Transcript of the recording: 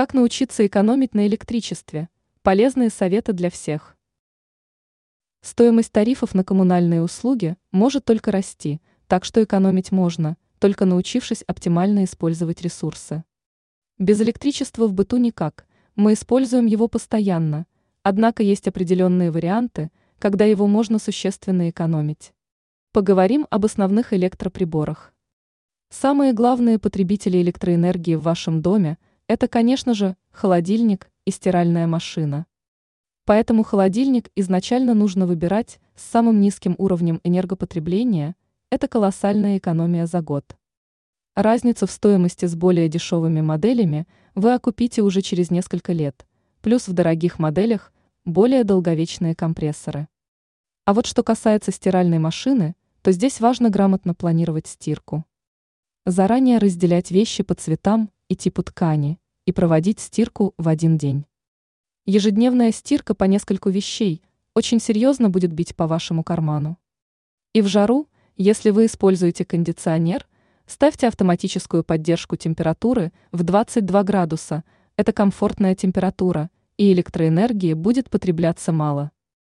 Как научиться экономить на электричестве? Полезные советы для всех. Стоимость тарифов на коммунальные услуги может только расти, так что экономить можно, только научившись оптимально использовать ресурсы. Без электричества в быту никак, мы используем его постоянно, однако есть определенные варианты, когда его можно существенно экономить. Поговорим об основных электроприборах. Самые главные потребители электроэнергии в вашем доме – это, конечно же, холодильник и стиральная машина. Поэтому холодильник изначально нужно выбирать с самым низким уровнем энергопотребления, это колоссальная экономия за год. Разницу в стоимости с более дешевыми моделями вы окупите уже через несколько лет, плюс в дорогих моделях более долговечные компрессоры. А вот что касается стиральной машины, то здесь важно грамотно планировать стирку. Заранее разделять вещи по цветам и типу ткани, и проводить стирку в один день. Ежедневная стирка по нескольку вещей очень серьезно будет бить по вашему карману. И в жару, если вы используете кондиционер, ставьте автоматическую поддержку температуры в 22 градуса, это комфортная температура, и электроэнергии будет потребляться мало.